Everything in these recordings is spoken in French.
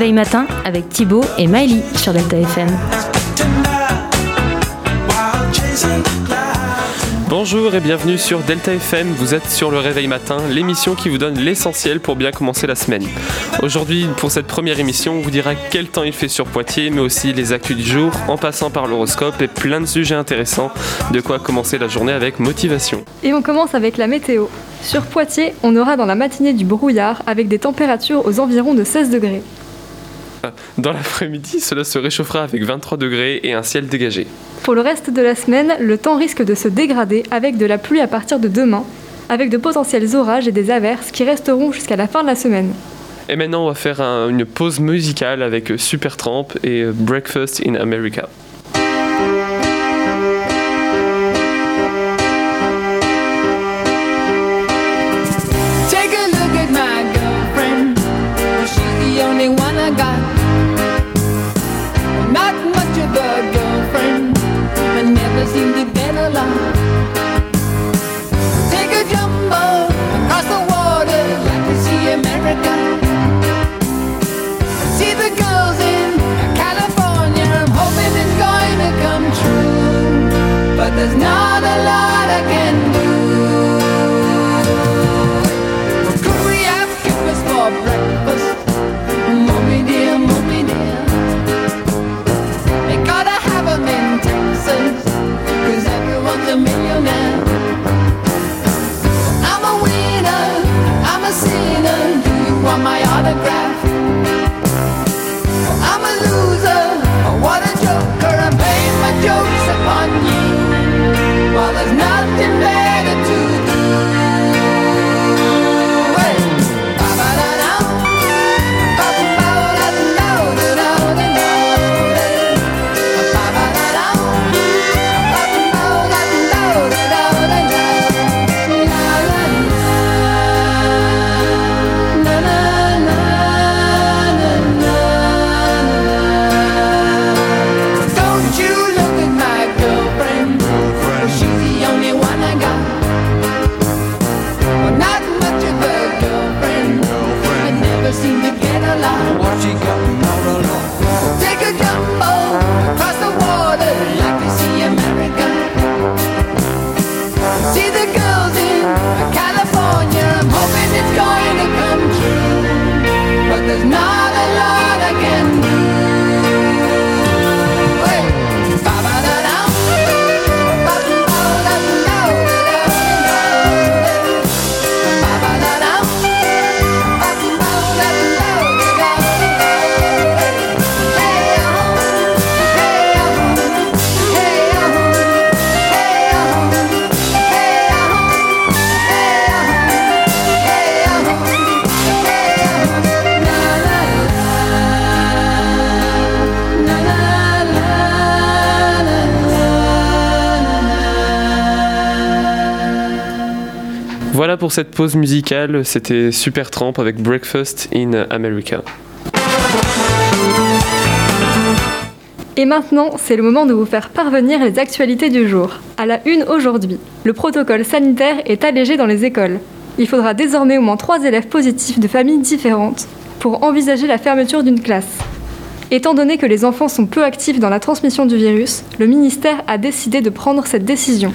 réveil matin avec Thibaut et Miley sur Delta FM. Bonjour et bienvenue sur Delta FM, vous êtes sur le Réveil Matin, l'émission qui vous donne l'essentiel pour bien commencer la semaine. Aujourd'hui, pour cette première émission, on vous dira quel temps il fait sur Poitiers, mais aussi les actus du jour, en passant par l'horoscope et plein de sujets intéressants, de quoi commencer la journée avec motivation. Et on commence avec la météo. Sur Poitiers, on aura dans la matinée du brouillard avec des températures aux environs de 16 degrés. Dans l'après-midi, cela se réchauffera avec 23 degrés et un ciel dégagé. Pour le reste de la semaine, le temps risque de se dégrader avec de la pluie à partir de demain, avec de potentiels orages et des averses qui resteront jusqu'à la fin de la semaine. Et maintenant, on va faire un- une pause musicale avec Supertramp et Breakfast in America. Want my autograph? Pour cette pause musicale, c'était Supertramp avec Breakfast in America. Et maintenant, c'est le moment de vous faire parvenir les actualités du jour. À la une aujourd'hui, le protocole sanitaire est allégé dans les écoles. Il faudra désormais au moins trois élèves positifs de familles différentes pour envisager la fermeture d'une classe. Étant donné que les enfants sont peu actifs dans la transmission du virus, le ministère a décidé de prendre cette décision.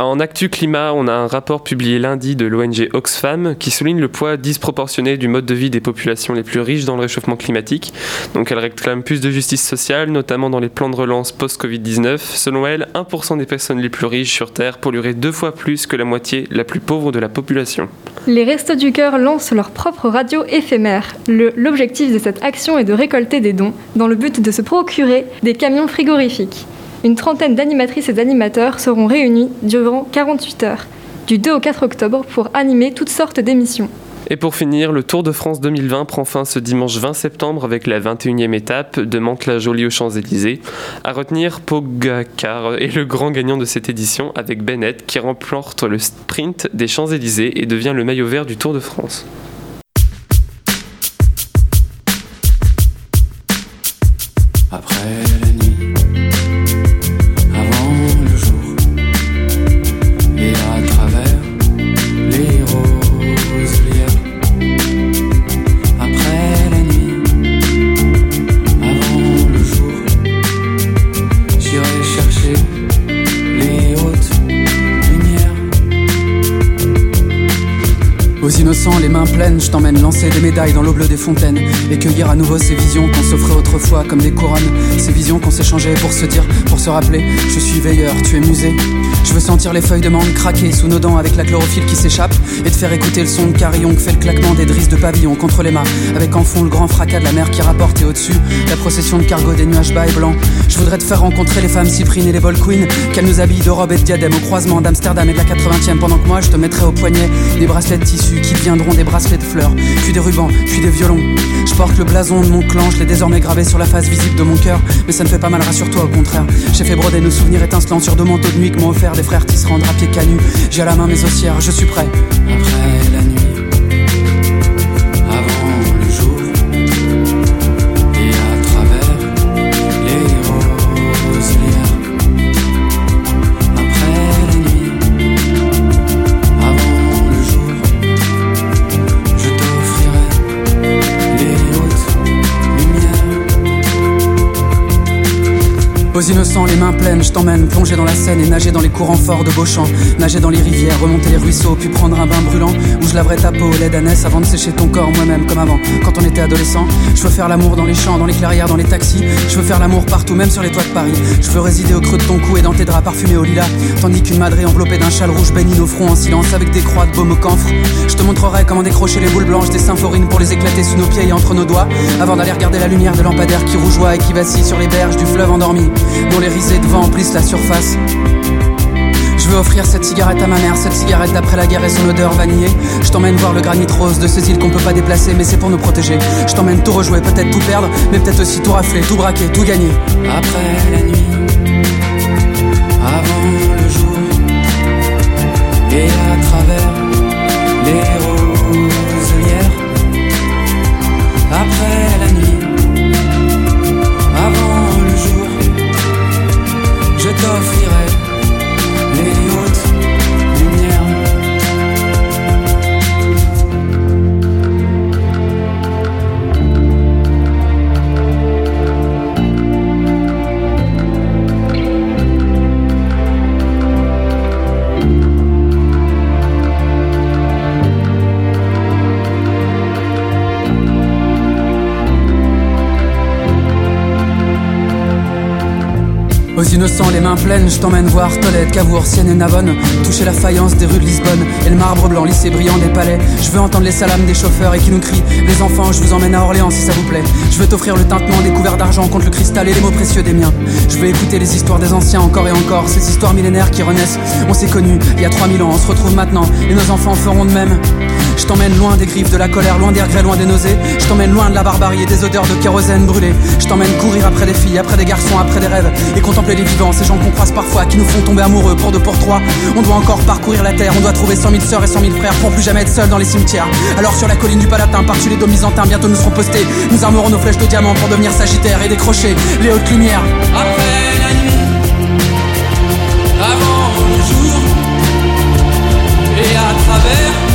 En Actu Climat, on a un rapport publié lundi de l'ONG Oxfam qui souligne le poids disproportionné du mode de vie des populations les plus riches dans le réchauffement climatique. Donc elle réclame plus de justice sociale, notamment dans les plans de relance post-Covid-19. Selon elle, 1% des personnes les plus riches sur Terre pollueraient deux fois plus que la moitié la plus pauvre de la population. Les Restos du Cœur lancent leur propre radio éphémère. L'objectif de cette action est de récolter des dons dans le but de se procurer des camions frigorifiques. Une trentaine d'animatrices et d'animateurs seront réunis durant 48 heures, du 2 au 4 octobre, pour animer toutes sortes d'émissions. Et pour finir, le Tour de France 2020 prend fin ce dimanche 20 septembre avec la 21e étape de Mantes-la-Jolie aux Champs-Élysées. À retenir, Pogacar est le grand gagnant de cette édition avec Bennett qui remporte le sprint des Champs-Élysées et devient le maillot vert du Tour de France. Innocents, les mains pleines, je t'emmène lancer des médailles dans l'eau bleue des fontaines. Et cueillir à nouveau ces visions qu'on s'offrait autrefois comme des couronnes, ces visions qu'on s'échangeait pour se dire, pour se rappeler, je suis veilleur, tu es musée. Je veux sentir les feuilles de mangue craquer sous nos dents avec la chlorophylle qui s'échappe. Et te faire écouter le son de carillon que fait le claquement des drisses de pavillon contre les mâts. Avec en fond le grand fracas de la mer qui rapporte et au-dessus la procession de cargo des nuages bas et blancs. Je voudrais te faire rencontrer les femmes cyprines et les bol queens qu'elles nous habillent de robes et de diadèmes au croisement d'Amsterdam et de la 80e pendant que moi je te mettrai au poignet des bracelets de tissu qui deviendront des bracelets de fleurs, puis des rubans, puis des violons. Je porte le blason de mon clan, je l'ai désormais gravé sur la face visible de mon cœur, mais ça ne fait pas mal, rassure-toi au contraire. J'ai fait broder nos souvenirs étincelants sur deux manteaux de nuit que m'ont offert des frères tisserands drapiers canus. J'ai à la main mes ossières, je suis prêt. Après la nuit, Aux innocents, les mains pleines, je t'emmène plonger dans la Seine et nager dans les courants forts de Beauchamp. Nager dans les rivières, remonter les ruisseaux, puis prendre un bain brûlant où je laverai ta peau au lait d'ânesse avant de sécher ton corps moi-même comme avant. Quand on était adolescent, je veux faire l'amour dans les champs, dans les clairières, dans les taxis. Je veux faire l'amour partout, même sur les toits de Paris. Je veux résider au creux de ton cou et dans tes draps parfumés au lilas. Tandis qu'une madrée enveloppée d'un châle rouge baigne nos fronts en silence avec des croix de baume au camphre. Je te montrerai comment décrocher les boules blanches des symphorines pour les éclater sous nos pieds et entre nos doigts. Avant d'aller regarder la lumière de lampadaire qui rougeoie et qui vacille sur les berges du fleuve endormi, dont les risées de vent emplissent la surface. Je veux offrir cette cigarette à ma mère, cette cigarette d'après la guerre et son odeur vanillée. Je t'emmène voir le granit rose de ces îles qu'on peut pas déplacer, mais c'est pour nous protéger. Je t'emmène tout rejouer, peut-être tout perdre, mais peut-être aussi tout rafler, tout braquer, tout gagner. Après la nuit, Aux innocents, les mains pleines, je t'emmène voir Tolède, Cavour, Sienne et Navone. Toucher la faïence des rues de Lisbonne et le marbre blanc lissé brillant des palais. Je veux entendre les salames des chauffeurs et qui nous crient Les enfants, je vous emmène à Orléans si ça vous plaît. Je veux t'offrir le tintement des couverts d'argent contre le cristal et les mots précieux des miens. Je veux écouter les histoires des anciens encore et encore, ces histoires millénaires qui renaissent. On s'est connus il y a 3000 ans, on se retrouve maintenant et nos enfants feront de même. Je t'emmène loin des griffes de la colère, loin des regrets, loin des nausées. Je t'emmène loin de la barbarie et des odeurs de kérosène brûlé. Je t'emmène courir après des filles, après des garçons, après des rêves et contempler les vivants, ces gens qu'on croise parfois, qui nous font tomber amoureux pour deux pour trois. On doit encore parcourir la terre, on doit trouver cent mille sœurs et cent mille frères pour plus jamais être seul dans les cimetières. Alors sur la colline du Palatin, par-dessus les dômes bientôt nous serons postés. Nous armerons nos flèches de diamant pour devenir sagittaires et décrocher les hautes lumières. Après la nuit, avant le jour, et à travers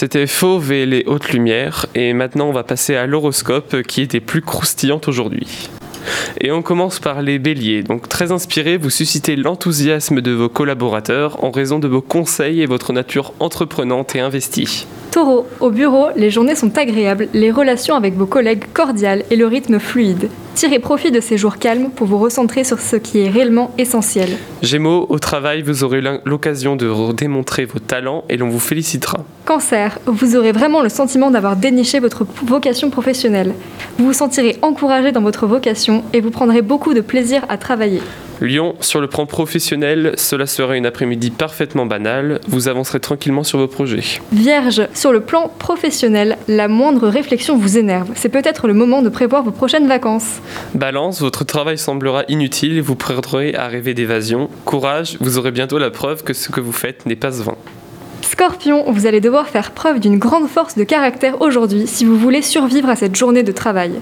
C'était Fauve et les hautes lumières, et maintenant on va passer à l'horoscope qui des plus croustillantes aujourd'hui. Et on commence par les béliers. Donc très inspiré, vous suscitez l'enthousiasme de vos collaborateurs en raison de vos conseils et votre nature entreprenante et investie. Taureau, au bureau, les journées sont agréables, les relations avec vos collègues cordiales et le rythme fluide. Tirez profit de ces jours calmes pour vous recentrer sur ce qui est réellement essentiel. Gémeaux, au travail, vous aurez l'occasion de démontrer vos talents et l'on vous félicitera. Cancer, vous aurez vraiment le sentiment d'avoir déniché votre vocation professionnelle. Vous vous sentirez encouragé dans votre vocation et vous prendrez beaucoup de plaisir à travailler. Lion, sur le plan professionnel, cela sera une après-midi parfaitement banale, vous avancerez tranquillement sur vos projets. Vierge, sur le plan professionnel, la moindre réflexion vous énerve. C'est peut-être le moment de prévoir vos prochaines vacances. Balance, votre travail semblera inutile et vous prendrez à rêver d'évasion. Courage, vous aurez bientôt la preuve que ce que vous faites n'est pas vain. Scorpion, vous allez devoir faire preuve d'une grande force de caractère aujourd'hui si vous voulez survivre à cette journée de travail.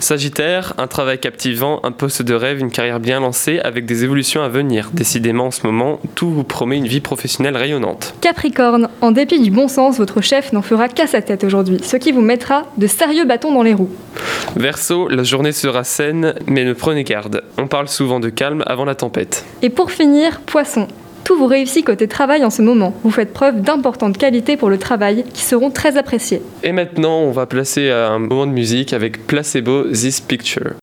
Sagittaire, un travail captivant, un poste de rêve, une carrière bien lancée avec des évolutions à venir. Décidément en ce moment, tout vous promet une vie professionnelle rayonnante. Capricorne, en dépit du bon sens, votre chef n'en fera qu'à sa tête aujourd'hui, ce qui vous mettra de sérieux bâtons dans les roues. Verseau, la journée sera saine, mais ne prenez garde. On parle souvent de calme avant la tempête. Et pour finir, Poisson, tout vous réussit côté travail en ce moment. Vous faites preuve d'importantes qualités pour le travail qui seront très appréciées. Et maintenant, on va placer un moment de musique avec Placebo This Picture.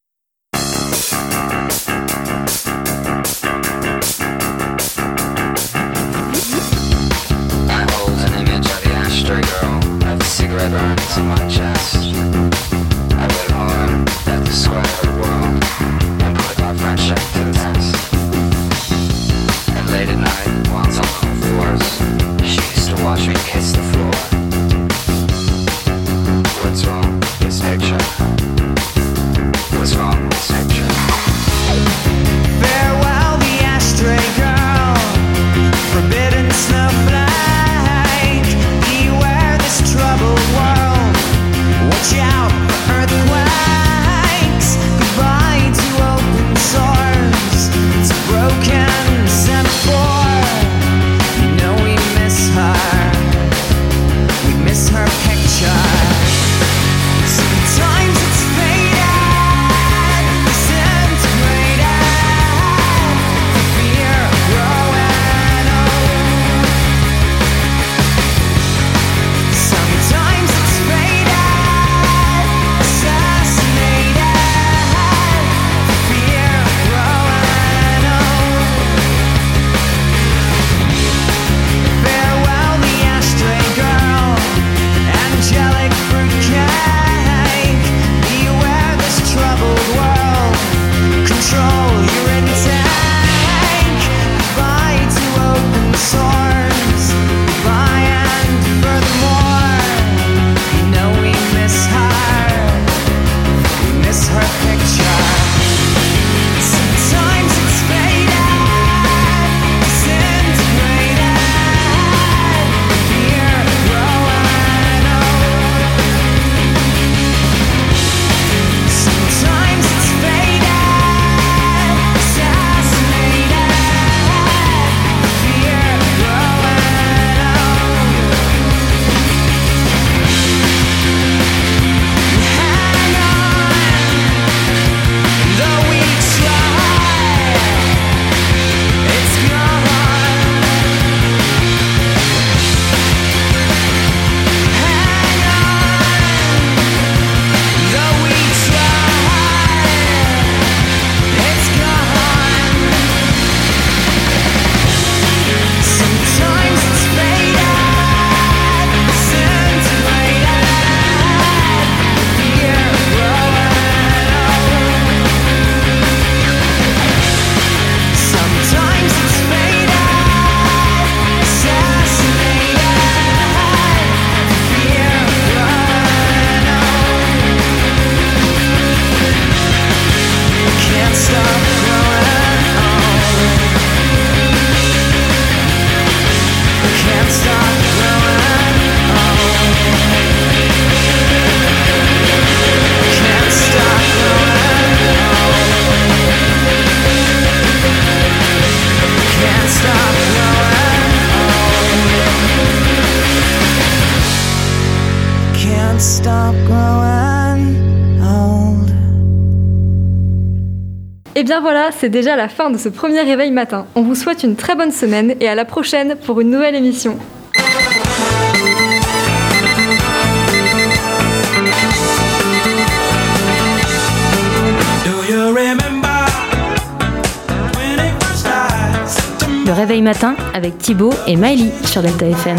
Can't stop Et bien voilà, c'est déjà la fin de ce premier réveil matin. On vous souhaite une très bonne semaine et à la prochaine pour une nouvelle émission. Le réveil matin avec Thibaut et Miley sur Delta FM.